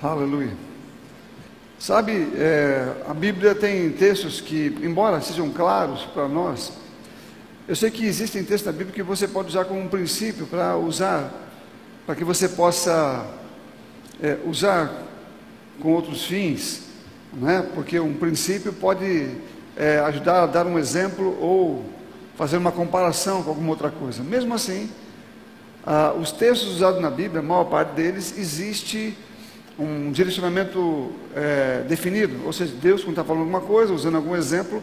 Aleluia. Sabe, é, a Bíblia tem textos que, embora sejam claros para nós, eu sei que existem textos da Bíblia que você pode usar como um princípio para usar, para que você possa é, usar com outros fins, né? porque um princípio pode é, ajudar a dar um exemplo ou fazer uma comparação com alguma outra coisa. Mesmo assim, ah, os textos usados na Bíblia, a maior parte deles, existe um direcionamento é, definido, ou seja, Deus, quando está falando alguma coisa, usando algum exemplo,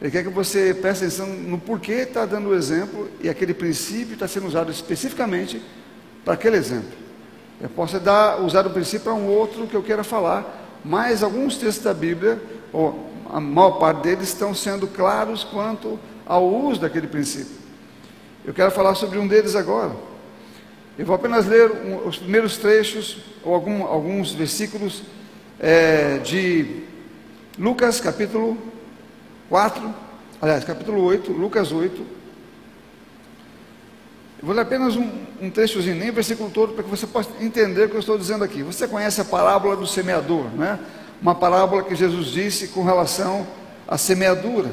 Ele quer que você preste atenção no porquê está dando o exemplo e aquele princípio está sendo usado especificamente para aquele exemplo. Eu posso dar, usar o princípio para um outro que eu queira falar, mas alguns textos da Bíblia, ou a maior parte deles, estão sendo claros quanto ao uso daquele princípio. Eu quero falar sobre um deles agora. Eu vou apenas ler um, os primeiros trechos, ou algum, alguns versículos é, de Lucas capítulo 4, aliás, capítulo 8, Lucas 8. Eu vou ler apenas um, um trechozinho, nem o versículo todo, para que você possa entender o que eu estou dizendo aqui. Você conhece a parábola do semeador, não é? Uma parábola que Jesus disse com relação à semeadura,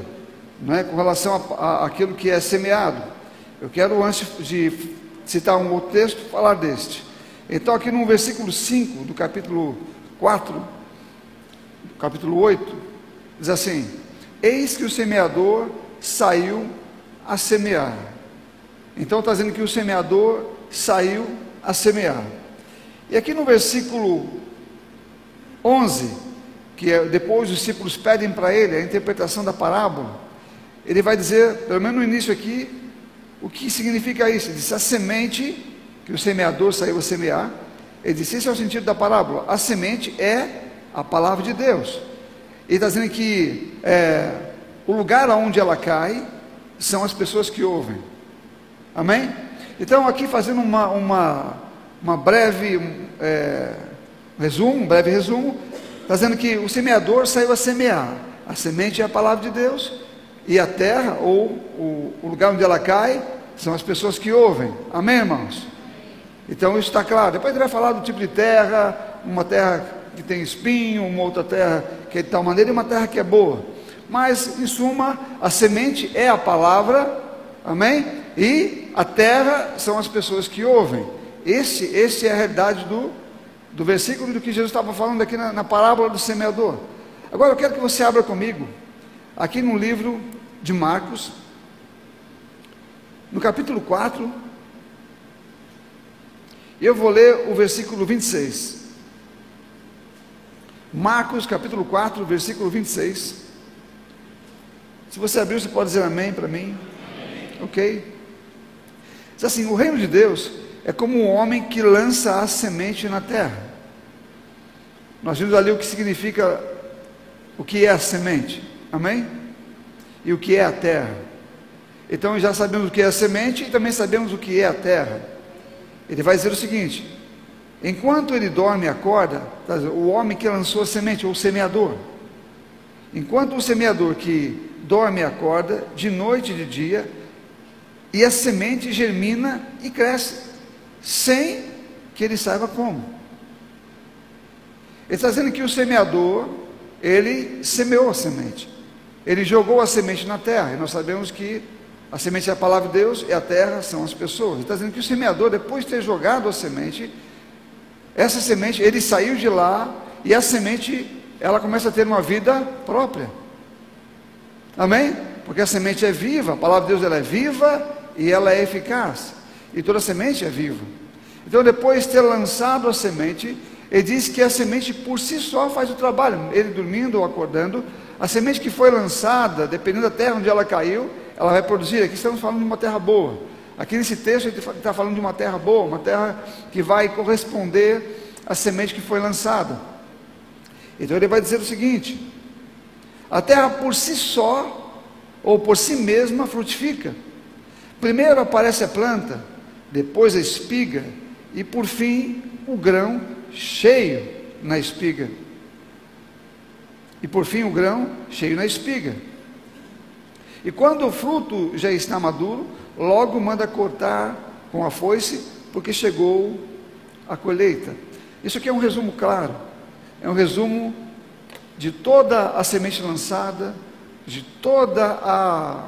não é? com relação àquilo que é semeado. Eu quero, antes de citar um outro texto, falar deste. Então, aqui no versículo 5 do capítulo 4, capítulo 8, diz assim: Eis que o semeador saiu a semear. Então, está dizendo que o semeador saiu a semear. E aqui no versículo 11, que é, depois os discípulos pedem para ele a interpretação da parábola, ele vai dizer, pelo menos no início aqui, o que significa isso? Ele diz: a semente que o semeador saiu a semear. Ele disse: esse é o sentido da parábola. A semente é a palavra de Deus. Ele está dizendo que é, o lugar aonde ela cai são as pessoas que ouvem. Amém? Então, aqui fazendo uma, uma, uma breve é, resumo, um breve resumo, está dizendo que o semeador saiu a semear. A semente é a palavra de Deus e a terra, ou o, o lugar onde ela cai, são as pessoas que ouvem. Amém, irmãos? Então isso está claro. Depois ele vai falar do tipo de terra, uma terra que tem espinho, uma outra terra que é de tal maneira e uma terra que é boa. Mas, em suma, a semente é a palavra, amém? E a terra são as pessoas que ouvem. Esse, esse é a realidade do, do versículo do que Jesus estava falando aqui na, na parábola do semeador. Agora eu quero que você abra comigo, aqui no livro de Marcos, no capítulo 4, eu vou ler o versículo 26. Marcos, capítulo 4, versículo 26. Se você abrir, você pode dizer amém para mim? Amém. Ok? Diz assim: o reino de Deus é como um homem que lança a semente na terra. Nós vimos ali o que significa, o que é a semente. Amém? e o que é a terra. Então já sabemos o que é a semente e também sabemos o que é a terra. Ele vai dizer o seguinte: enquanto ele dorme e acorda, tá o homem que lançou a semente, ou o semeador, enquanto o semeador que dorme e acorda, de noite e de dia, e a semente germina e cresce, sem que ele saiba como. Ele está dizendo que o semeador, ele semeou a semente. Ele jogou a semente na terra, e nós sabemos que a semente é a palavra de Deus e a terra são as pessoas. Ele está dizendo que o semeador, depois de ter jogado a semente, essa semente, ele saiu de lá e a semente, ela começa a ter uma vida própria. Amém? Porque a semente é viva, a palavra de Deus ela é viva e ela é eficaz. E toda semente é viva. Então, depois de ter lançado a semente, ele diz que a semente por si só faz o trabalho. Ele dormindo ou acordando, a semente que foi lançada, dependendo da terra onde ela caiu, ela vai produzir. Aqui estamos falando de uma terra boa. Aqui nesse texto, gente está falando de uma terra boa, uma terra que vai corresponder à semente que foi lançada. Então ele vai dizer o seguinte: a terra por si só, ou por si mesma, frutifica. Primeiro aparece a planta, depois a espiga, e por fim o grão cheio na espiga e por fim o grão cheio na espiga. E quando o fruto já está maduro, logo manda cortar com a foice, porque chegou a colheita. Isso aqui é um resumo claro. é um resumo de toda a semente lançada, de toda a,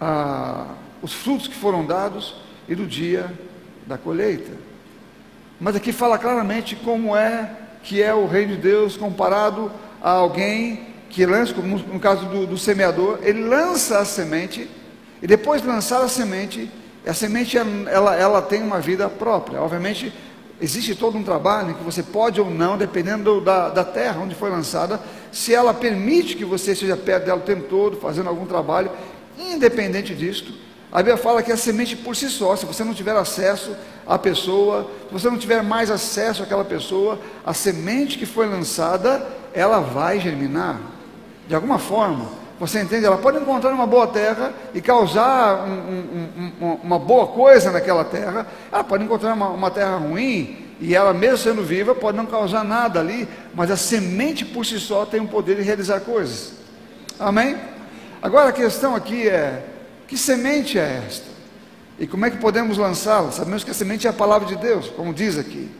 a os frutos que foram dados e do dia da colheita. Mas aqui fala claramente como é que é o reino de Deus comparado a alguém que lança, como no caso do, do semeador, ele lança a semente e depois de lançar a semente, a semente ela, ela tem uma vida própria. Obviamente, existe todo um trabalho que você pode ou não, dependendo da, da terra onde foi lançada, se ela permite que você esteja perto dela o tempo todo, fazendo algum trabalho, independente disto, a Bíblia fala que a semente por si só, se você não tiver acesso à pessoa, se você não tiver mais acesso àquela pessoa, a semente que foi lançada, ela vai germinar. De alguma forma, você entende? Ela pode encontrar uma boa terra e causar um, um, um, uma boa coisa naquela terra. Ela pode encontrar uma, uma terra ruim e ela, mesmo sendo viva, pode não causar nada ali, mas a semente por si só tem o poder de realizar coisas. Amém? Agora a questão aqui é: que semente é esta? E como é que podemos lançá-la? Sabemos que a semente é a palavra de Deus, como diz aqui.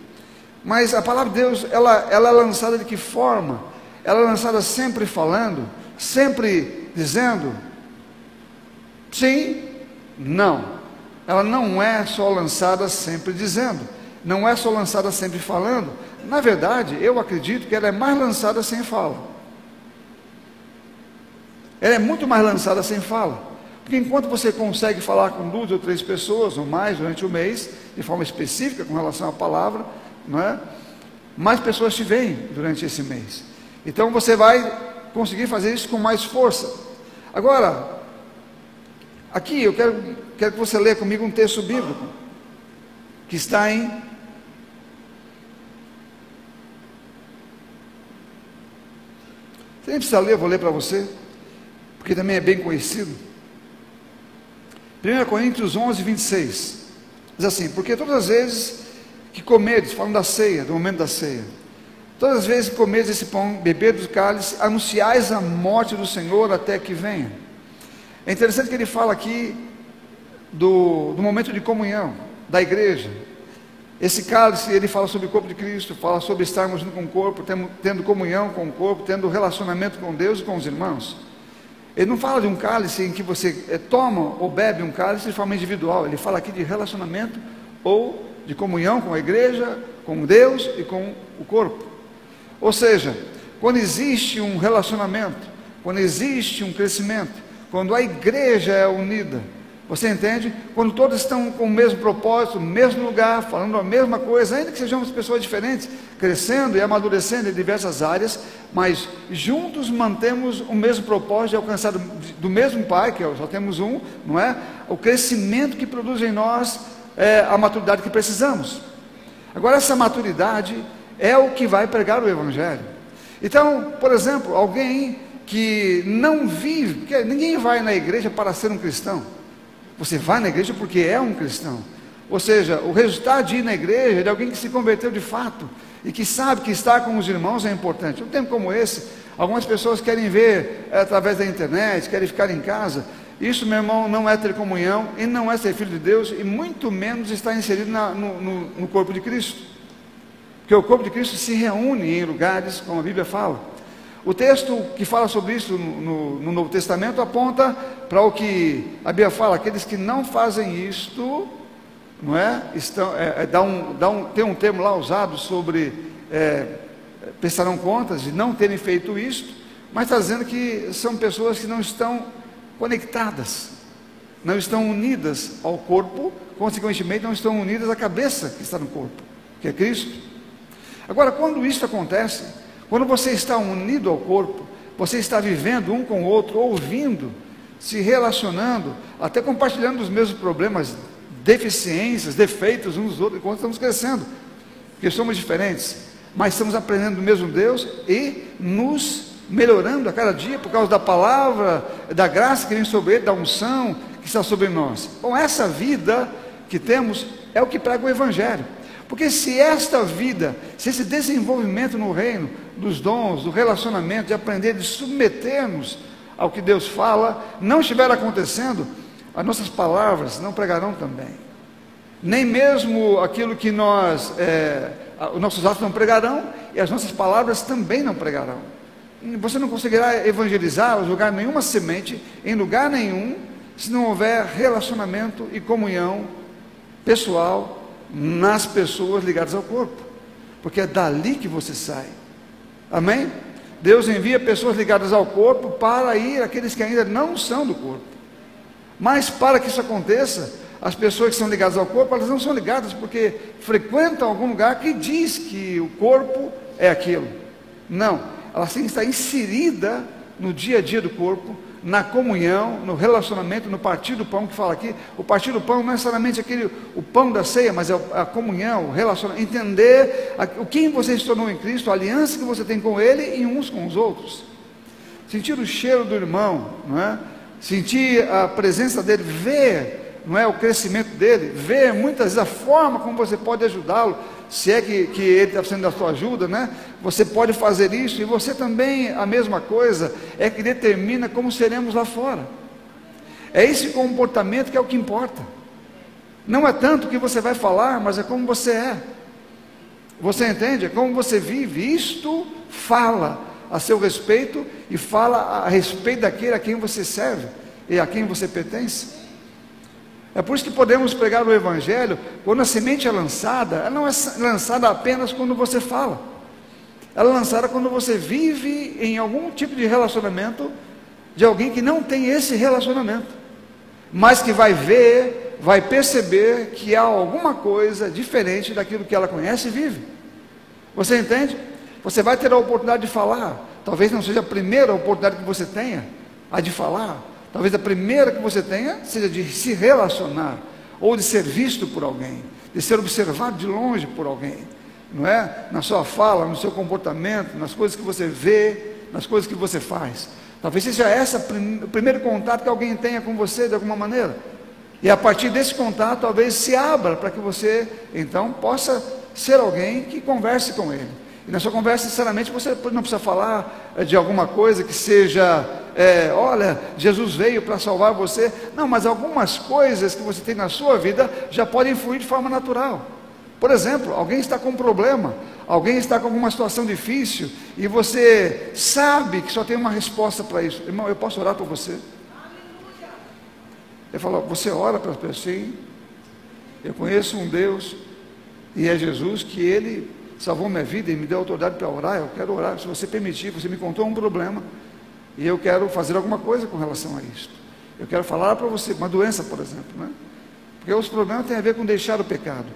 Mas a palavra de Deus, ela, ela é lançada de que forma? Ela é lançada sempre falando, sempre dizendo sim, não. Ela não é só lançada sempre dizendo, não é só lançada sempre falando. Na verdade, eu acredito que ela é mais lançada sem fala. Ela é muito mais lançada sem fala. Porque enquanto você consegue falar com duas ou três pessoas ou mais durante o mês, de forma específica com relação à palavra, não é? mais pessoas te veem durante esse mês. Então você vai conseguir fazer isso com mais força. Agora, aqui eu quero, quero que você leia comigo um texto bíblico, que está em. Você nem precisa ler, eu vou ler para você, porque também é bem conhecido. 1 Coríntios 11, 26. Diz assim: Porque todas as vezes que comeres, falando da ceia, do momento da ceia, todas as vezes que comeres esse pão, beber do cálice, anunciais a morte do Senhor até que venha. É interessante que ele fala aqui do, do momento de comunhão da igreja. Esse cálice, ele fala sobre o corpo de Cristo, fala sobre estarmos com o corpo, tendo, tendo comunhão com o corpo, tendo relacionamento com Deus e com os irmãos. Ele não fala de um cálice em que você é, toma ou bebe um cálice de forma individual. Ele fala aqui de relacionamento ou de comunhão com a igreja, com Deus e com o corpo. Ou seja, quando existe um relacionamento, quando existe um crescimento, quando a igreja é unida, você entende? Quando todos estão com o mesmo propósito, no mesmo lugar, falando a mesma coisa, ainda que sejamos pessoas diferentes, crescendo e amadurecendo em diversas áreas, mas juntos mantemos o mesmo propósito de alcançar do, do mesmo Pai, que é só temos um, não é? O crescimento que produz em nós é, a maturidade que precisamos. Agora, essa maturidade é o que vai pregar o Evangelho. Então, por exemplo, alguém que não vive, porque ninguém vai na igreja para ser um cristão. Você vai na igreja porque é um cristão. Ou seja, o resultado de ir na igreja é de alguém que se converteu de fato e que sabe que estar com os irmãos é importante. Um tempo como esse, algumas pessoas querem ver é, através da internet, querem ficar em casa. Isso, meu irmão, não é ter comunhão e não é ser filho de Deus e muito menos estar inserido na, no, no, no corpo de Cristo. Porque o corpo de Cristo se reúne em lugares, como a Bíblia fala. O texto que fala sobre isso no, no, no Novo Testamento aponta para o que a Bíblia fala: aqueles que não fazem isto, não é? Estão, é, é dá um, dá um, tem um termo lá usado sobre é, prestarão contas de não terem feito isto, mas está dizendo que são pessoas que não estão conectadas, não estão unidas ao corpo, consequentemente não estão unidas à cabeça que está no corpo, que é Cristo. Agora, quando isso acontece, quando você está unido ao corpo, você está vivendo um com o outro, ouvindo, se relacionando, até compartilhando os mesmos problemas, deficiências, defeitos uns dos outros, enquanto estamos crescendo, porque somos diferentes, mas estamos aprendendo do mesmo Deus e nos melhorando a cada dia por causa da palavra, da graça que vem sobre ele, da unção que está sobre nós. Bom, essa vida que temos é o que prega o Evangelho. Porque se esta vida, se esse desenvolvimento no reino, dos dons, do relacionamento, de aprender, de submetermos ao que Deus fala, não estiver acontecendo, as nossas palavras não pregarão também. Nem mesmo aquilo que nós é, os nossos atos não pregarão e as nossas palavras também não pregarão. Você não conseguirá evangelizar jogar nenhuma semente em lugar nenhum se não houver relacionamento e comunhão pessoal nas pessoas ligadas ao corpo, porque é dali que você sai. Amém? Deus envia pessoas ligadas ao corpo para ir aqueles que ainda não são do corpo. Mas para que isso aconteça, as pessoas que são ligadas ao corpo, elas não são ligadas porque frequentam algum lugar que diz que o corpo é aquilo. Não, elas têm que estar inserida no dia a dia do corpo, na comunhão, no relacionamento, no partir do pão que fala aqui. O partir do pão não é necessariamente aquele o pão da ceia, mas é a comunhão, o relacionamento, entender o quem você se tornou em Cristo, a aliança que você tem com Ele e uns com os outros. Sentir o cheiro do irmão, não é? sentir a presença dele, ver não é, o crescimento dele, ver muitas vezes a forma como você pode ajudá-lo, se é que, que ele está precisando da sua ajuda, né? Você pode fazer isso, e você também, a mesma coisa, é que determina como seremos lá fora. É esse comportamento que é o que importa. Não é tanto o que você vai falar, mas é como você é. Você entende? É como você vive. Isto fala a seu respeito e fala a respeito daquele a quem você serve e a quem você pertence. É por isso que podemos pregar o Evangelho quando a semente é lançada, ela não é lançada apenas quando você fala, ela é lançada quando você vive em algum tipo de relacionamento de alguém que não tem esse relacionamento, mas que vai ver, vai perceber que há alguma coisa diferente daquilo que ela conhece e vive. Você entende? Você vai ter a oportunidade de falar, talvez não seja a primeira oportunidade que você tenha, a de falar, talvez a primeira que você tenha seja de se relacionar, ou de ser visto por alguém, de ser observado de longe por alguém, não é? Na sua fala, no seu comportamento, nas coisas que você vê, nas coisas que você faz. Talvez seja essa o primeiro contato que alguém tenha com você de alguma maneira. E a partir desse contato, talvez se abra para que você então possa ser alguém que converse com ele. E na sua conversa, sinceramente, você não precisa falar eh, de alguma coisa que seja, é, olha, Jesus veio para salvar você. Não, mas algumas coisas que você tem na sua vida já podem fluir de forma natural. Por exemplo, alguém está com um problema, alguém está com alguma situação difícil e você sabe que só tem uma resposta para isso. Irmão, eu posso orar por você? Ele falou, você ora para as pessoas? Sim. Eu conheço um Deus e é Jesus que ele salvou minha vida e me deu autoridade para orar, eu quero orar. Se você permitir, você me contou um problema e eu quero fazer alguma coisa com relação a isso. Eu quero falar para você, uma doença, por exemplo, né? Porque os problemas têm a ver com deixar o pecado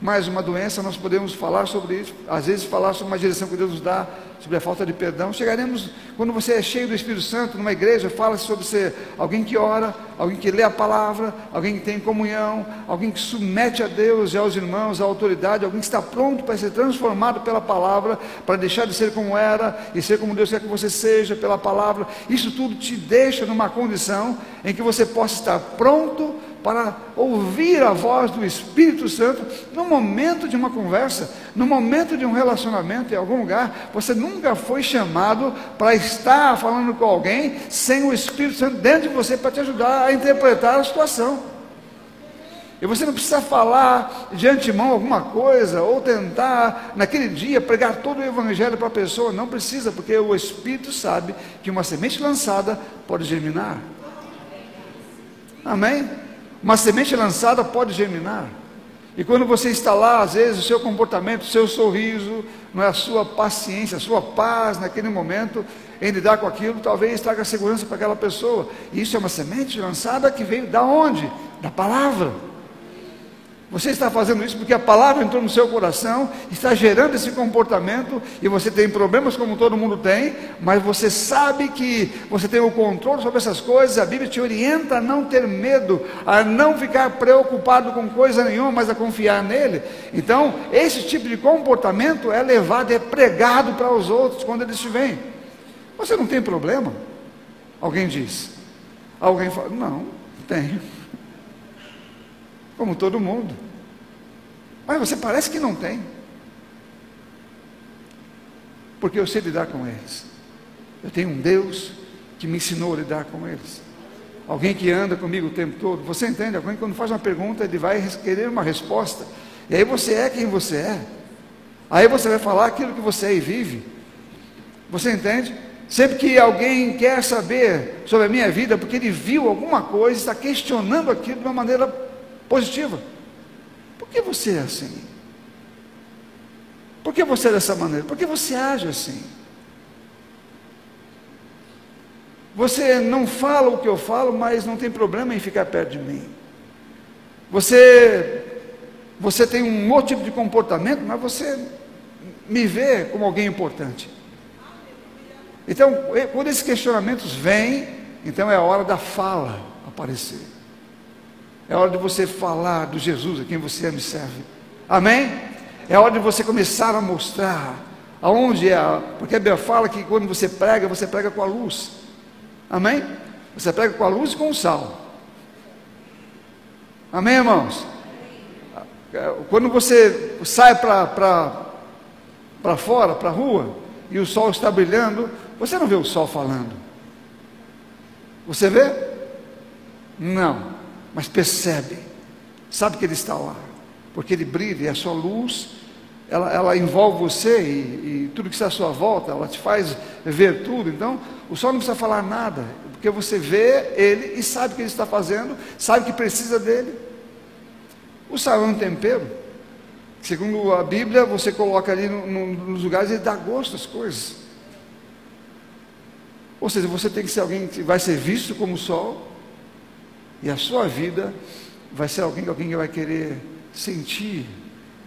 mais uma doença, nós podemos falar sobre isso, às vezes falar sobre uma direção que Deus nos dá, sobre a falta de perdão. Chegaremos, quando você é cheio do Espírito Santo, numa igreja, fala sobre ser alguém que ora, alguém que lê a palavra, alguém que tem comunhão, alguém que submete a Deus e aos irmãos, à autoridade, alguém que está pronto para ser transformado pela palavra, para deixar de ser como era e ser como Deus quer que você seja pela palavra. Isso tudo te deixa numa condição em que você possa estar pronto para ouvir a voz do Espírito Santo no momento de uma conversa, no momento de um relacionamento em algum lugar. Você nunca foi chamado para estar falando com alguém sem o Espírito Santo dentro de você para te ajudar a interpretar a situação. E você não precisa falar de antemão alguma coisa, ou tentar naquele dia pregar todo o evangelho para a pessoa, não precisa, porque o Espírito sabe que uma semente lançada pode germinar. Amém? Uma semente lançada pode germinar. E quando você está lá, às vezes o seu comportamento, o seu sorriso, não é a sua paciência, a sua paz naquele momento em lidar com aquilo, talvez traga segurança para aquela pessoa. E isso é uma semente lançada que veio da onde? Da palavra. Você está fazendo isso porque a palavra entrou no seu coração, está gerando esse comportamento e você tem problemas como todo mundo tem, mas você sabe que você tem o controle sobre essas coisas. A Bíblia te orienta a não ter medo, a não ficar preocupado com coisa nenhuma, mas a confiar nele. Então, esse tipo de comportamento é levado, é pregado para os outros quando eles te veem. Você não tem problema? Alguém diz. Alguém fala: Não, tenho como todo mundo. Mas você parece que não tem. Porque eu sei lidar com eles. Eu tenho um Deus que me ensinou a lidar com eles. Alguém que anda comigo o tempo todo. Você entende? Alguém quando faz uma pergunta, ele vai querer uma resposta. E aí você é quem você é. Aí você vai falar aquilo que você é e vive. Você entende? Sempre que alguém quer saber sobre a minha vida, porque ele viu alguma coisa, está questionando aquilo de uma maneira positiva. Por que você é assim? Por que você é dessa maneira? Por que você age assim? Você não fala o que eu falo, mas não tem problema em ficar perto de mim. Você, você tem um outro tipo de comportamento, mas você me vê como alguém importante. Então, quando esses questionamentos vêm, então é a hora da fala aparecer. É hora de você falar do Jesus a quem você ama serve. Amém? É hora de você começar a mostrar aonde é, porque a Bíblia fala que quando você prega, você prega com a luz. Amém? Você prega com a luz e com o sal. Amém, irmãos? Quando você sai para fora, para a rua, e o sol está brilhando, você não vê o sol falando. Você vê? Não, mas percebe, sabe que ele está lá, porque ele brilha e a sua luz, ela, ela envolve você e, e tudo que está à sua volta, ela te faz ver tudo. Então, o sol não precisa falar nada, porque você vê ele e sabe o que ele está fazendo, sabe que precisa dele. O sal é um tempero. Segundo a Bíblia, você coloca ali no, no, nos lugares e dá gosto às coisas. Ou seja, você tem que ser alguém que vai ser visto como sol, e a sua vida vai ser alguém, alguém que vai querer sentir,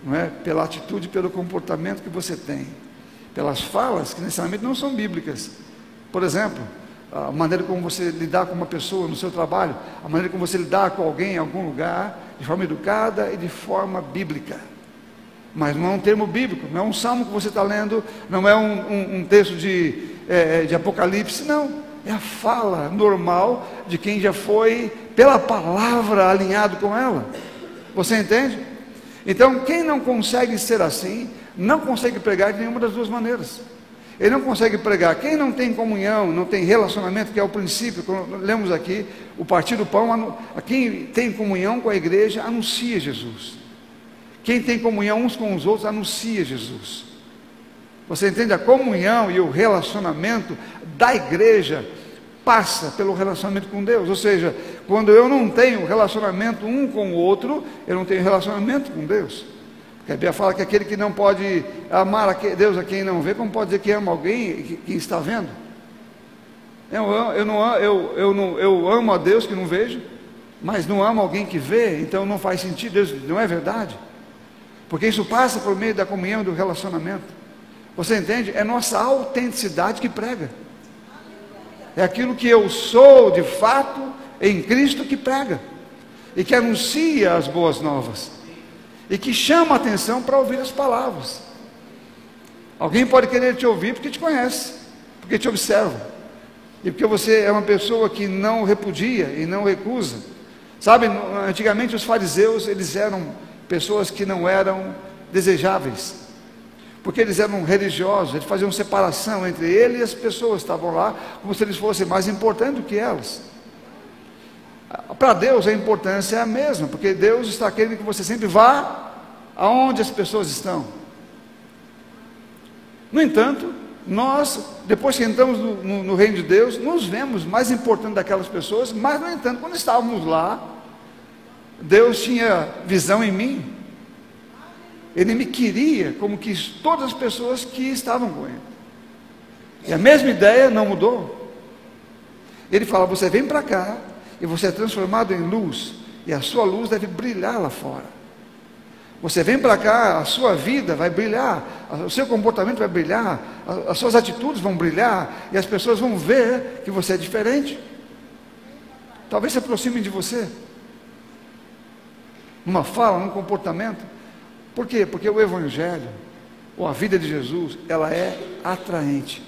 não é? Pela atitude, pelo comportamento que você tem, pelas falas que necessariamente não são bíblicas, por exemplo, a maneira como você lidar com uma pessoa no seu trabalho, a maneira como você lidar com alguém em algum lugar, de forma educada e de forma bíblica. Mas não é um termo bíblico, não é um salmo que você está lendo, não é um, um, um texto de, é, de Apocalipse, não. É a fala normal de quem já foi, pela palavra, alinhado com ela. Você entende? Então, quem não consegue ser assim, não consegue pregar de nenhuma das duas maneiras. Ele não consegue pregar. Quem não tem comunhão, não tem relacionamento, que é o princípio, quando lemos aqui, o partir do pão, quem tem comunhão com a igreja, anuncia Jesus. Quem tem comunhão uns com os outros, anuncia Jesus. Você entende? A comunhão e o relacionamento da igreja passa pelo relacionamento com Deus. Ou seja, quando eu não tenho relacionamento um com o outro, eu não tenho relacionamento com Deus. Porque a Bíblia fala que aquele que não pode amar a Deus a quem não vê, como pode dizer que ama alguém que, está vendo? Eu, eu, não, eu, eu, não, eu amo a Deus que não vejo, mas não amo alguém que vê, então não faz sentido, não é verdade? Porque isso passa por meio da comunhão do relacionamento. Você entende? É nossa autenticidade que prega. É aquilo que eu sou de fato em Cristo que prega e que anuncia as boas novas e que chama a atenção para ouvir as palavras. Alguém pode querer te ouvir porque te conhece, porque te observa, e porque você é uma pessoa que não repudia e não recusa. Sabe, antigamente os fariseus, eles eram pessoas que não eram desejáveis, porque eles eram religiosos, eles faziam separação entre ele e as pessoas que estavam lá, como se eles fossem mais importantes do que elas. Para Deus a importância é a mesma, porque Deus está querendo que você sempre vá aonde as pessoas estão. No entanto, nós, depois que entramos no, no, no, reino de Deus, nos vemos mais importantes daquelas pessoas, mas, no entanto, quando estávamos lá, Deus tinha visão em mim. Ele me queria como que todas as pessoas que estavam com ele. E a mesma ideia não mudou. Ele fala: Você vem para cá, e você é transformado em luz, e a sua luz deve brilhar lá fora. Você vem para cá, a sua vida vai brilhar, o seu comportamento vai brilhar, as suas atitudes vão brilhar, e as pessoas vão ver que você é diferente. Talvez se aproximem de você, numa fala, num comportamento. Por quê? Porque o Evangelho, ou a vida de Jesus, ela é atraente,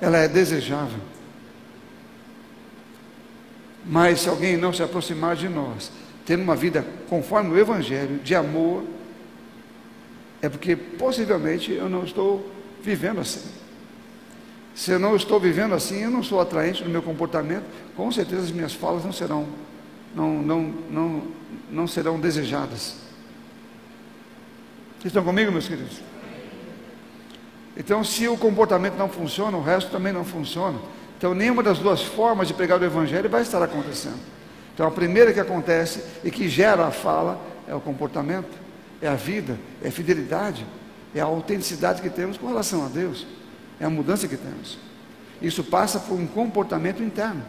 ela é desejável. Mas se alguém não se aproximar de nós, tendo uma vida conforme o Evangelho, de amor, é porque possivelmente eu não estou vivendo assim. Se eu não estou vivendo assim, eu não sou atraente no meu comportamento, com certeza as minhas falas não serão, não, não, não, não serão desejadas. Vocês estão comigo, meus queridos? Então, se o comportamento não funciona, o resto também não funciona. Então, nenhuma das duas formas de pregar o Evangelho vai estar acontecendo. Então, a primeira que acontece e que gera a fala é o comportamento, é a vida, é a fidelidade, é a autenticidade que temos com relação a Deus, é a mudança que temos. Isso passa por um comportamento interno,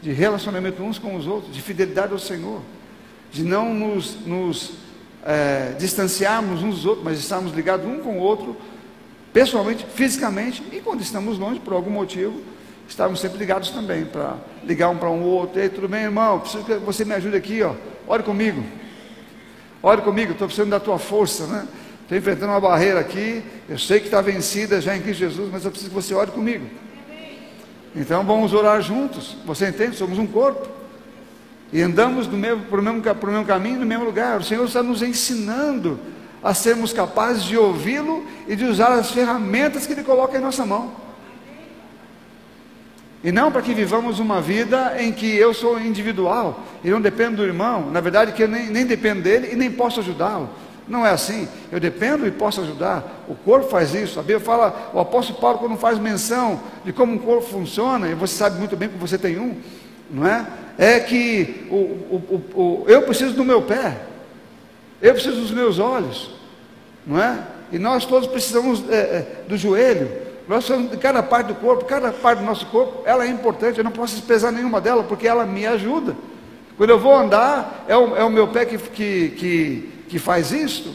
de relacionamento uns com os outros, de fidelidade ao Senhor, de não nos, nos é, distanciarmos uns dos outros, mas estarmos ligados um com o outro, pessoalmente, fisicamente, e quando estamos longe, por algum motivo, estávamos sempre ligados também, para ligar um para um outro, ei, tudo bem, irmão, preciso que você me ajude aqui, ó, ore comigo, ore comigo, estou precisando da tua força, né? Estou enfrentando uma barreira aqui, eu sei que está vencida já em Cristo Jesus, mas eu preciso que você ore comigo. Então vamos orar juntos, você entende? Somos um corpo. E andamos do mesmo, para, o mesmo, para o mesmo caminho, no mesmo lugar. O Senhor está nos ensinando a sermos capazes de ouvi-lo e de usar as ferramentas que Ele coloca em nossa mão. E não para que vivamos uma vida em que eu sou individual e não dependo do irmão. Na verdade, que eu nem, nem dependo dele e nem posso ajudá-lo. Não é assim. Eu dependo e posso ajudar. O corpo faz isso. A Bíblia fala, o apóstolo Paulo, quando faz menção de como um corpo funciona, e você sabe muito bem que você tem um, não é? É que o, o, o, eu preciso do meu pé, eu preciso dos meus olhos, não é? E nós todos precisamos é, é, do joelho, nós somos de cada parte do corpo, cada parte do nosso corpo, ela é importante, eu não posso desprezar nenhuma dela, porque ela me ajuda. Quando eu vou andar, é o, é o meu pé que, que, que, que faz isto,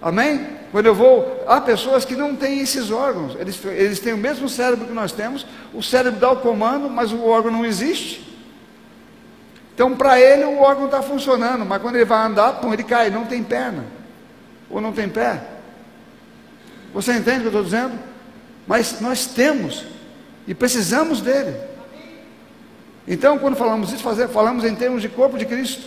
amém? Quando eu vou, há pessoas que não têm esses órgãos, eles, eles têm o mesmo cérebro que nós temos, o cérebro dá o comando, mas o órgão não existe. Então, para ele, o órgão está funcionando, mas quando ele vai andar, pum, ele cai, não tem perna, ou não tem pé. Você entende o que eu estou dizendo? Mas nós temos e precisamos dele. Então, quando falamos isso, falamos em termos de corpo de Cristo.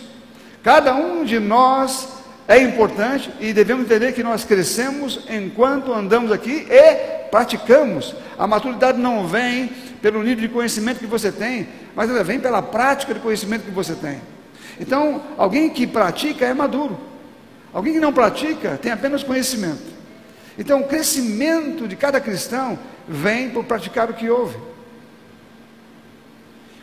Cada um de nós é importante e devemos entender que nós crescemos enquanto andamos aqui e praticamos. A maturidade não vem pelo nível de conhecimento que você tem, mas ela vem pela prática de conhecimento que você tem. Então, alguém que pratica é maduro. Alguém que não pratica tem apenas conhecimento. Então, o crescimento de cada cristão vem por praticar o que ouve.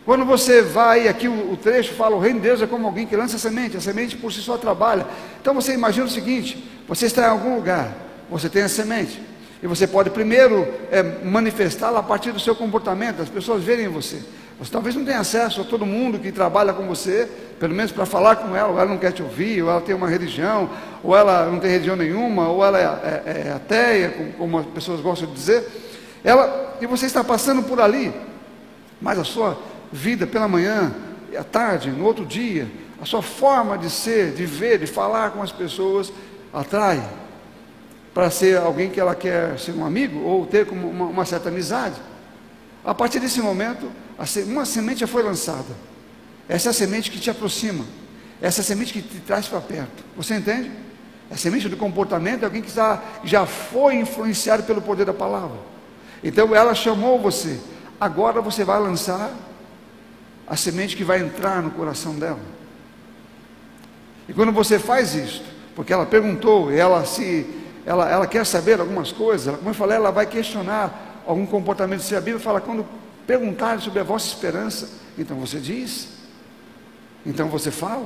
Quando você vai, aqui o, o, trecho fala: o reino de Deus é como alguém que lança a semente, a semente por si só trabalha. Então você imagina o seguinte: você está em algum lugar, você tem a semente, e você pode primeiro é, manifestá-la a partir do seu comportamento, as pessoas verem você. Você talvez não tenha acesso a todo mundo que trabalha com você, pelo menos para falar com ela, ou ela não quer te ouvir, ou ela tem uma religião, ou ela não tem religião nenhuma, ou ela é, é, é ateia, como, as pessoas gostam de dizer. Ela, e você está passando por ali, mas a sua vida pela manhã, à tarde, no outro dia, a sua forma de ser, de ver, de falar com as pessoas, atrai para ser alguém que ela quer ser um amigo ou ter uma, uma certa amizade. A partir desse momento, uma semente já foi lançada. Essa é a semente que te aproxima. Essa é a semente que te traz para perto. Você entende? A semente do comportamento é alguém que já, já foi influenciado pelo poder da palavra. Então ela chamou você. Agora você vai lançar a semente que vai entrar no coração dela. E quando você faz isso, porque ela perguntou, ela se ela, ela quer saber algumas coisas, como eu falei, ela vai questionar algum comportamento. Se a Bíblia fala, quando perguntarem sobre a vossa esperança, então você diz, então você fala.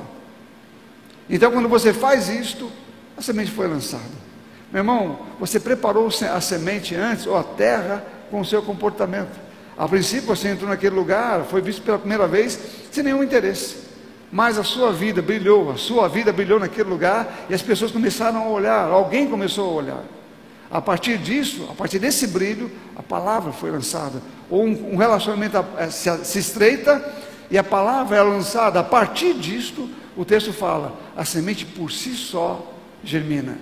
Então, quando você faz isto, a semente foi lançada. Meu irmão, você preparou a semente antes, ou a terra, com o seu comportamento. A princípio, você entrou naquele lugar, foi visto pela primeira vez, sem nenhum interesse. Mas a sua vida brilhou, a sua vida brilhou naquele lugar, e as pessoas começaram a olhar, alguém começou a olhar. A partir disso, a partir desse brilho, a palavra foi lançada. Ou um, um relacionamento eh, se, se estreita e a palavra é lançada. A partir disto, o texto fala: a semente por si só germina.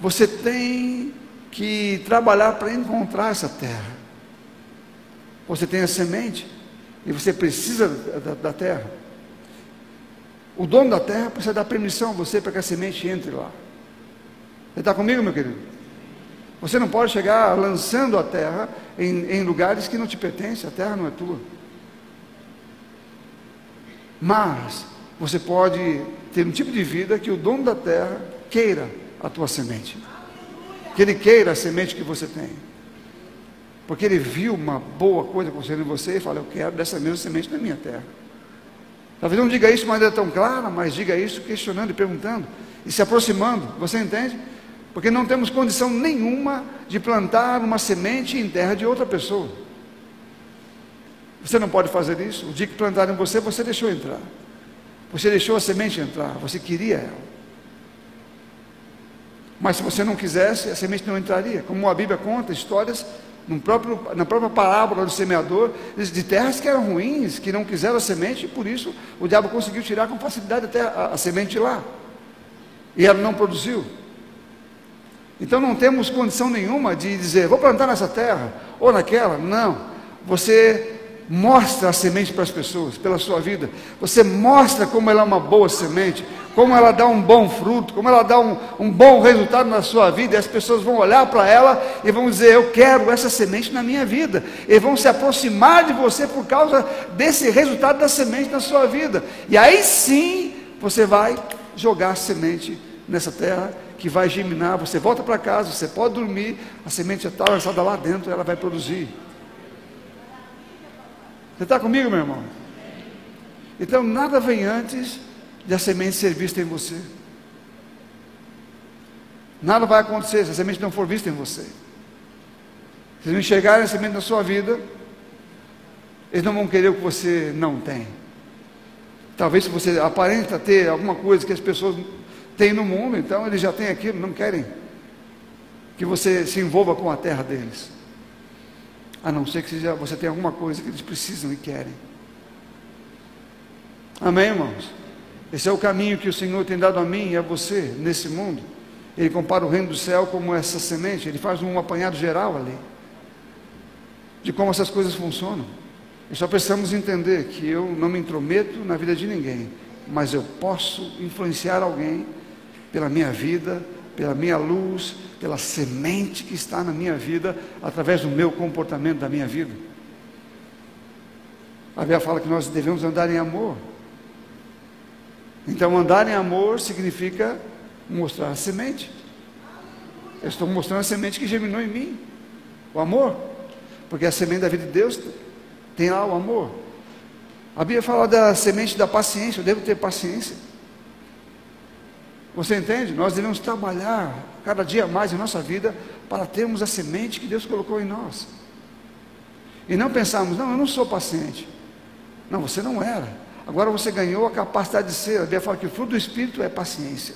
Você tem que trabalhar para encontrar essa terra. Você tem a semente e você precisa da, da terra. O dono da terra precisa dar permissão a você para que a semente entre lá. Você está comigo, meu querido? Você não pode chegar lançando a terra em, em lugares que não te pertencem, a terra não é tua. Mas você pode ter um tipo de vida que o dono da terra queira a tua semente. Que Ele queira a semente que você tem. Porque Ele viu uma boa coisa acontecendo em você e fala: Eu quero dessa mesma semente na minha terra. Talvez não diga isso de maneira tão clara, mas diga isso questionando e perguntando e se aproximando. Você entende? Porque não temos condição nenhuma de plantar uma semente em terra de outra pessoa. Você não pode fazer isso. O dia que plantaram em você, você deixou entrar. Você deixou a semente entrar, você queria ela. Mas se você não quisesse, a semente não entraria. Como a Bíblia conta histórias próprio, na própria parábola do semeador, de terras que eram ruins, que não quiseram a semente, e por isso o diabo conseguiu tirar com facilidade até a, a semente lá. E ela não produziu. Então não temos condição nenhuma de dizer, vou plantar nessa terra ou naquela. Não. Você mostra a semente para as pessoas, pela sua vida. Você mostra como ela é uma boa semente, como ela dá um bom fruto, como ela dá um, um bom resultado na sua vida. E as pessoas vão olhar para ela e vão dizer: Eu quero essa semente na minha vida. E vão se aproximar de você por causa desse resultado da semente na sua vida. E aí sim você vai jogar a semente nessa terra que vai germinar. Você volta para casa, você pode dormir, a semente está lançada lá dentro, ela vai produzir. Você está comigo, meu irmão? Então, nada vem antes de a semente ser vista em você. Nada vai acontecer se a semente não for vista em você. Se não enxergarem a semente na sua vida, eles não vão querer o que você não tem. Talvez se você aparenta ter alguma coisa que as pessoas têm no mundo, então eles já têm aquilo, não querem que você se envolva com a terra deles. A não ser que você tenha alguma coisa que eles precisam e querem. Amém, irmãos? Esse é o caminho que o Senhor tem dado a mim e a você nesse mundo. Ele compara o reino do céu como essa semente, ele faz um apanhado geral ali de como essas coisas funcionam. E só precisamos entender que eu não me intrometo na vida de ninguém, mas eu posso influenciar alguém pela minha vida, pela minha luz, pela semente que está na minha vida, através do meu comportamento da minha vida. A Bíblia fala que nós devemos andar em amor. Então, andar em amor significa mostrar a semente. Eu estou mostrando a semente que germinou em mim, o amor, porque a semente da vida de Deus tem lá o amor. A Bíblia fala da semente da paciência, eu devo ter paciência. Você entende? Nós devemos trabalhar cada dia mais em nossa vida para termos a semente que Deus colocou em nós. E não pensarmos, não, eu não sou paciente. Não, você não era. Agora você ganhou a capacidade de ser. A Bíblia fala que o fruto do Espírito é paciência.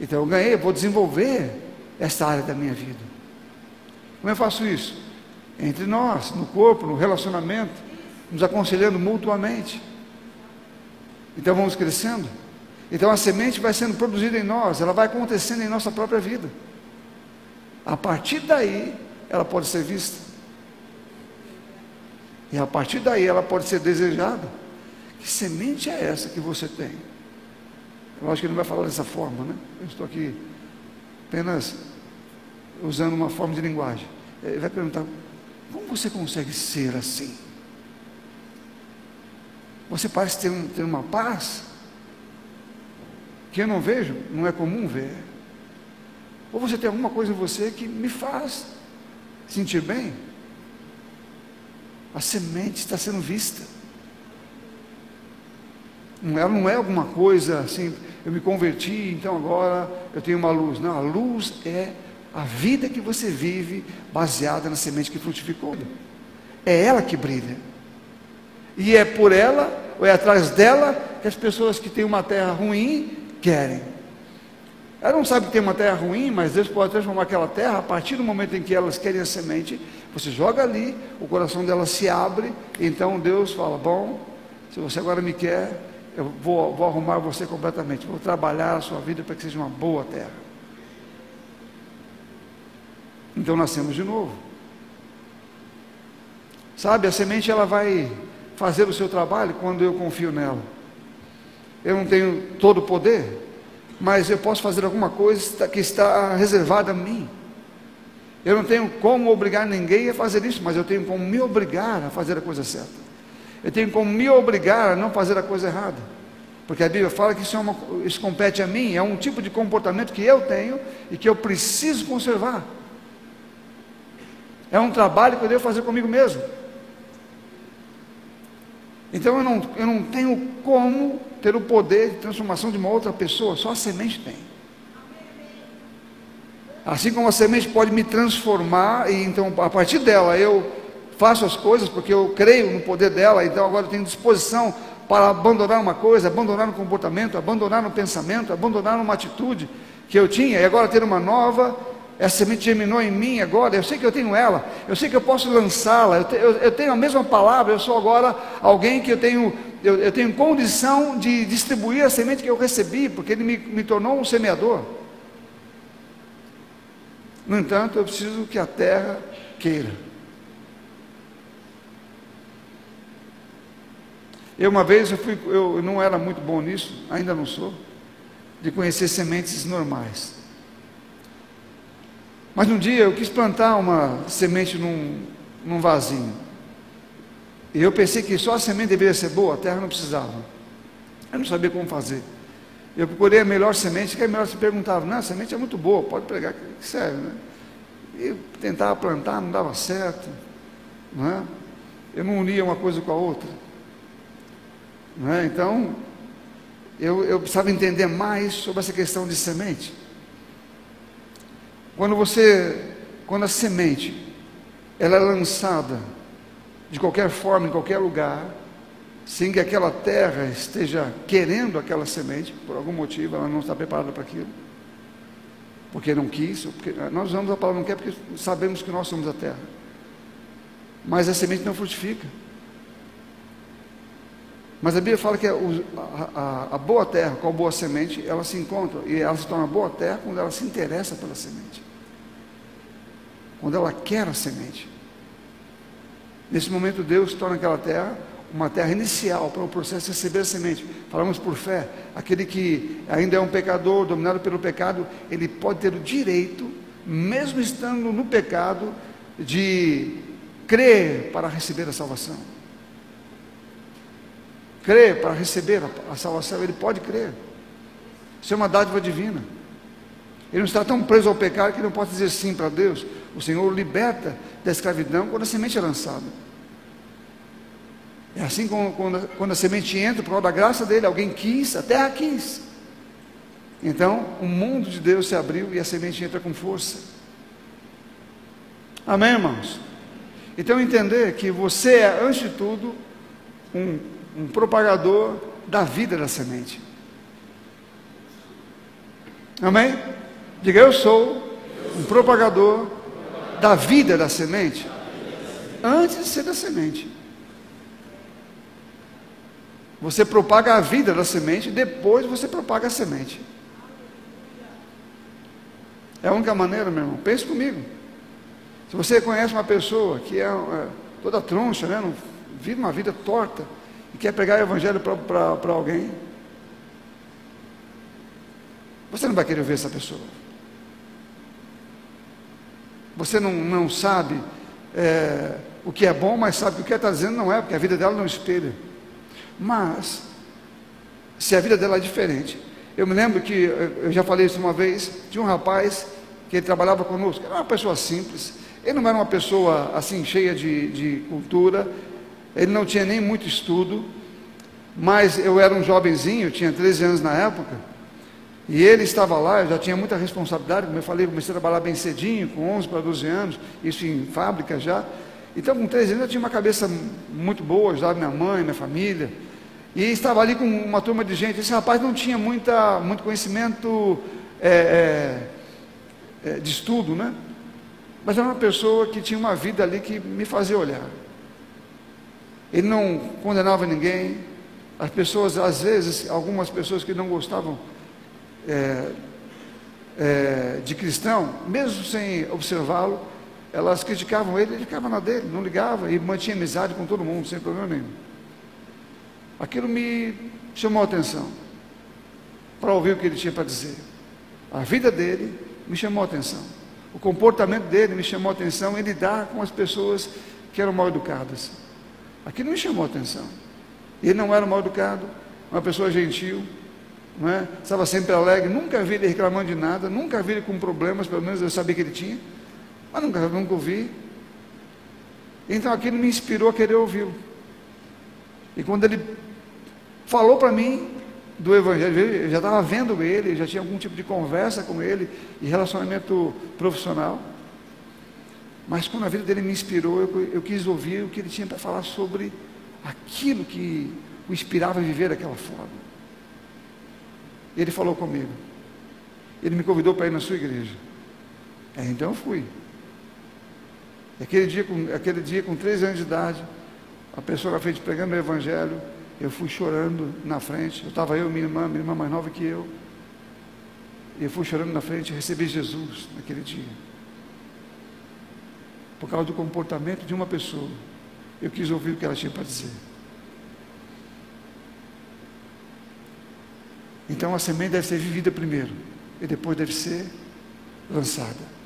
Então eu ganhei, vou desenvolver esta área da minha vida. Como eu faço isso? Entre nós, no corpo, no relacionamento, nos aconselhando mutuamente. Então vamos crescendo. Então a semente vai sendo produzida em nós, ela vai acontecendo em nossa própria vida. A partir daí, ela pode ser vista. E a partir daí ela pode ser desejada. Que semente é essa que você tem? Eu acho que ele não vai falar dessa forma, né? Eu estou aqui apenas usando uma forma de linguagem. Ele vai perguntar: como você consegue ser assim? Você parece ter, um, ter uma paz que eu não vejo, não é comum ver. Ou você tem alguma coisa em você que me faz sentir bem. A semente está sendo vista. Ela não é alguma coisa assim, eu me converti, então agora eu tenho uma luz. Não, a luz é a vida que você vive baseada na semente que frutificou. É ela que brilha. E é por ela, ou é atrás dela, que as pessoas que têm uma terra ruim querem. Ela não sabe que tem uma terra ruim, mas Deus pode transformar aquela terra a partir do momento em que elas querem a semente. Você joga ali, o coração delas se abre, então Deus fala: Bom, se você agora me quer, eu vou, vou arrumar você completamente, vou trabalhar a sua vida para que seja uma boa terra. Então nascemos de novo. Sabe, a semente ela vai fazer o seu trabalho quando eu confio nela. Eu não tenho todo o poder, mas eu posso fazer alguma coisa que está reservada a mim. Eu não tenho como obrigar ninguém a fazer isso, mas eu tenho como me obrigar a fazer a coisa certa. Eu tenho como me obrigar a não fazer a coisa errada. Porque a Bíblia fala que isso, é uma, isso compete a mim, é um tipo de comportamento que eu tenho e que eu preciso conservar. É um trabalho que eu devo fazer comigo mesmo. Então eu não, eu não tenho como ter o poder de transformação de uma outra pessoa, só a semente tem. Assim como a semente pode me transformar, e então a partir dela eu faço as coisas porque eu creio no poder dela, então agora eu tenho disposição para abandonar uma coisa, abandonar um comportamento, abandonar um pensamento, abandonar uma atitude que eu tinha e agora ter uma nova. Essa semente germinou em mim agora, eu sei que eu tenho ela, eu sei que eu posso lançá-la, eu, te, eu, eu, tenho a mesma palavra, eu sou agora alguém que eu tenho, eu, eu, tenho condição de distribuir a semente que eu recebi, porque ele me, me tornou um semeador. No entanto, eu preciso que a terra queira. Eu uma vez eu, fui, eu não era muito bom nisso, ainda não sou, de conhecer sementes normais. Mas um dia eu quis plantar uma semente num, num vasinho. E eu pensei que só a semente deveria ser boa, a terra não precisava. Eu não sabia como fazer. Eu procurei a melhor semente, que a melhor se perguntava, não, a semente é muito boa, pode pregar, que serve, né? E tentava plantar, não dava certo, não é? Eu não unia uma coisa com a outra. É? Então, eu, eu precisava entender mais sobre essa questão de semente. Quando você, quando a semente, ela é lançada de qualquer forma, em qualquer lugar, sem que aquela terra esteja querendo aquela semente, por algum motivo ela não está preparada para aquilo, porque não quis, porque, nós usamos a palavra não quer porque sabemos que nós somos a terra, mas a semente não frutifica. Mas a Bíblia fala que a, a, a, boa terra com a boa semente, ela se encontra e ela se torna boa terra quando ela se interessa pela semente. Quando ela quer a semente. Nesse momento, Deus torna aquela terra uma terra inicial para o processo de receber a semente. Falamos por fé. Aquele que ainda é um pecador, dominado pelo pecado, ele pode ter o direito, mesmo estando no pecado, de crer para receber a salvação crer para receber a, a salvação, ele pode crer. Isso é uma dádiva divina. Ele não está tão preso ao pecado que não pode dizer sim para Deus. O Senhor liberta da escravidão quando a semente é lançada. É assim como quando, quando a semente entra por causa da graça dele, alguém quis, a terra quis. Então, o mundo de Deus se abriu e a semente entra com força. Amém, irmãos? Então, entender que você é, antes de tudo, um um propagador da vida da semente. Amém? Diga, eu sou um propagador da vida da semente, antes de ser da semente. Você propaga a vida da semente, depois você propaga a semente. É a única maneira, meu irmão. Pense comigo. Se você conhece uma pessoa que é, é toda troncha, né, vive uma vida torta, e quer pregar o evangelho para alguém, você não vai querer ver essa pessoa. Você não, não sabe é, o que é bom, mas sabe que o que ela está dizendo não é, porque a vida dela não espelha. Mas, se a vida dela é diferente, eu me lembro que, eu já falei isso uma vez, de um rapaz que ele trabalhava conosco, era uma pessoa simples, ele não era uma pessoa assim cheia de, de cultura, ele não tinha nem muito estudo, mas eu era um jovenzinho, tinha 13 anos na época, e ele estava lá, eu já tinha muita responsabilidade, como eu falei, comecei a trabalhar bem cedinho, com 11 para 12 anos, isso em fábrica já. Então, com 13 anos, eu tinha uma cabeça muito boa, ajudava minha mãe, minha família, e estava ali com uma turma de gente. Esse rapaz não tinha muita, muito conhecimento é, é, é de estudo, né? Mas era uma pessoa que tinha uma vida ali que me fazia olhar. Ele não condenava ninguém. As pessoas, às vezes, algumas pessoas que não gostavam é, é, de cristão, mesmo sem observá-lo, elas criticavam ele, ele ficava na dele, não ligava e mantinha amizade com todo mundo, sem problema nenhum. Aquilo me chamou a atenção para ouvir o que ele tinha para dizer. A vida dele me chamou a atenção. O comportamento dele me chamou a atenção em lidar com as pessoas que eram mal educadas. Aquilo me chamou a atenção. Ele não era mal educado, uma pessoa gentil, é? estava sempre alegre, nunca vi ele reclamando de nada, nunca vi ele com problemas, pelo menos eu sabia que ele tinha, mas nunca, nunca ouvi. Então aquilo me inspirou a querer ouvi-lo. E quando ele falou para mim do Evangelho, eu já estava vendo ele, já tinha algum tipo de conversa com ele e relacionamento profissional. Mas quando a vida dele me inspirou, eu, eu quis ouvir o que ele tinha para falar sobre aquilo que o inspirava a viver daquela forma. E ele falou comigo. Ele me convidou para ir na sua igreja. É, então eu fui. E aquele dia, com, aquele dia, com 13 anos de idade, a pessoa na frente pregando o Evangelho, eu fui chorando na frente. Eu estava eu, minha irmã, minha irmã mais nova que eu. E eu fui chorando na frente e recebi Jesus naquele dia. Por causa do comportamento de uma pessoa. Eu quis ouvir o que ela tinha para dizer. Então a semente deve ser vivida primeiro e depois deve ser lançada.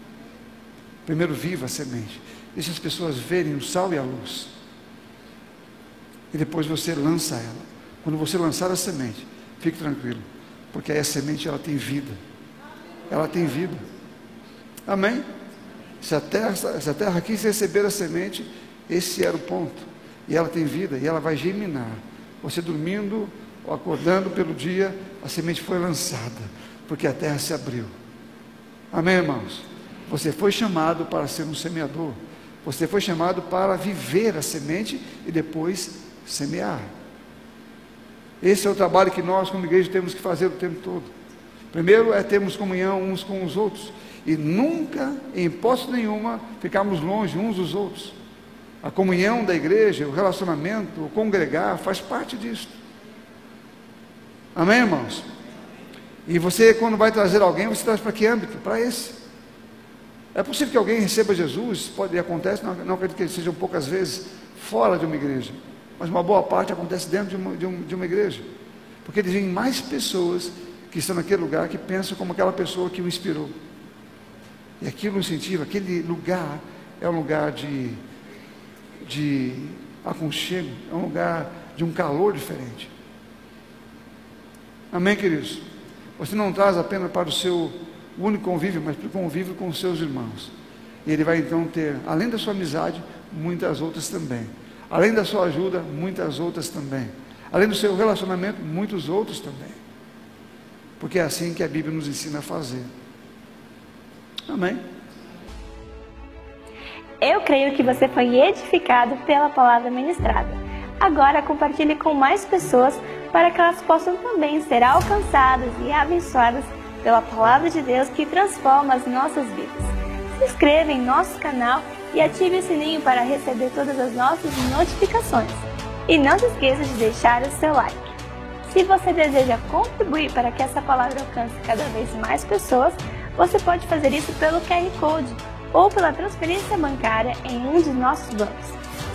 Primeiro viva a semente. Deixa as pessoas verem o sal e a luz. E depois você lança ela. Quando você lançar a semente, fique tranquilo, porque aí a semente ela tem vida. Ela tem vida. Amém? Se a terra, se a terra quis receber a semente, esse era o ponto. E ela tem vida e ela vai germinar. Você dormindo ou acordando pelo dia, a semente foi lançada, porque a terra se abriu. Amém, irmãos? Você foi chamado para ser um semeador. Você foi chamado para viver a semente e depois semear. Esse é o trabalho que nós, como igreja, temos que fazer o tempo todo. Primeiro é termos comunhão uns com os outros e nunca, em hipótese nenhuma, ficarmos longe uns dos outros. A comunhão da igreja, o relacionamento, o congregar, faz parte disso. Amém, irmãos? E você, quando vai trazer alguém, você traz para que âmbito? Para esse. É possível que alguém receba Jesus, pode acontece, não, não acredito que sejam poucas vezes fora de uma igreja, mas uma boa parte acontece dentro de uma, de, um, de uma igreja, porque eles veem mais pessoas que estão naquele lugar que pensam como aquela pessoa que o inspirou. E aquilo incentiva, aquele lugar é um lugar de, de aconchego, é um lugar de um calor diferente. Amém, queridos? Você não traz apenas para o seu único convívio, mas para o convívio com os seus irmãos. E ele vai então ter, além da sua amizade, muitas outras também. Além da sua ajuda, muitas outras também. Além do seu relacionamento, muitos outros também. Porque é assim que a Bíblia nos ensina a fazer. Amém? Eu creio que você foi edificado pela palavra ministrada. Agora compartilhe com mais pessoas para que elas possam também ser alcançadas e abençoadas pela palavra de Deus que transforma as nossas vidas. Se inscreva em nosso canal e ative o sininho para receber todas as nossas notificações. E não se esqueça de deixar o seu like. Se você deseja contribuir para que essa palavra alcance cada vez mais pessoas, você pode fazer isso pelo QR Code ou pela transferência bancária em um de nossos bancos.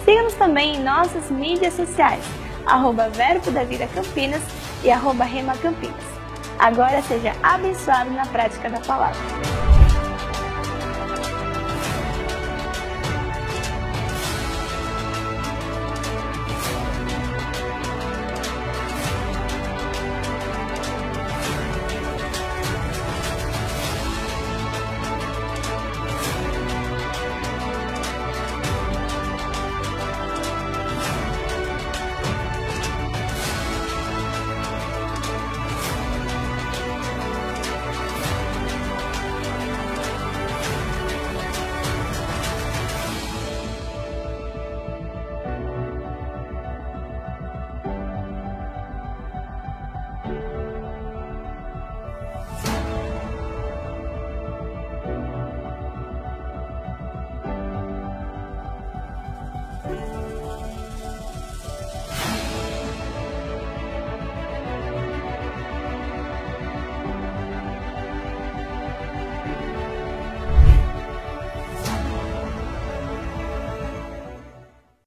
Siga-nos também em nossas mídias sociais arroba Verbo da Vida Campinas e arroba Rema Campinas. Agora seja abençoado na prática da palavra.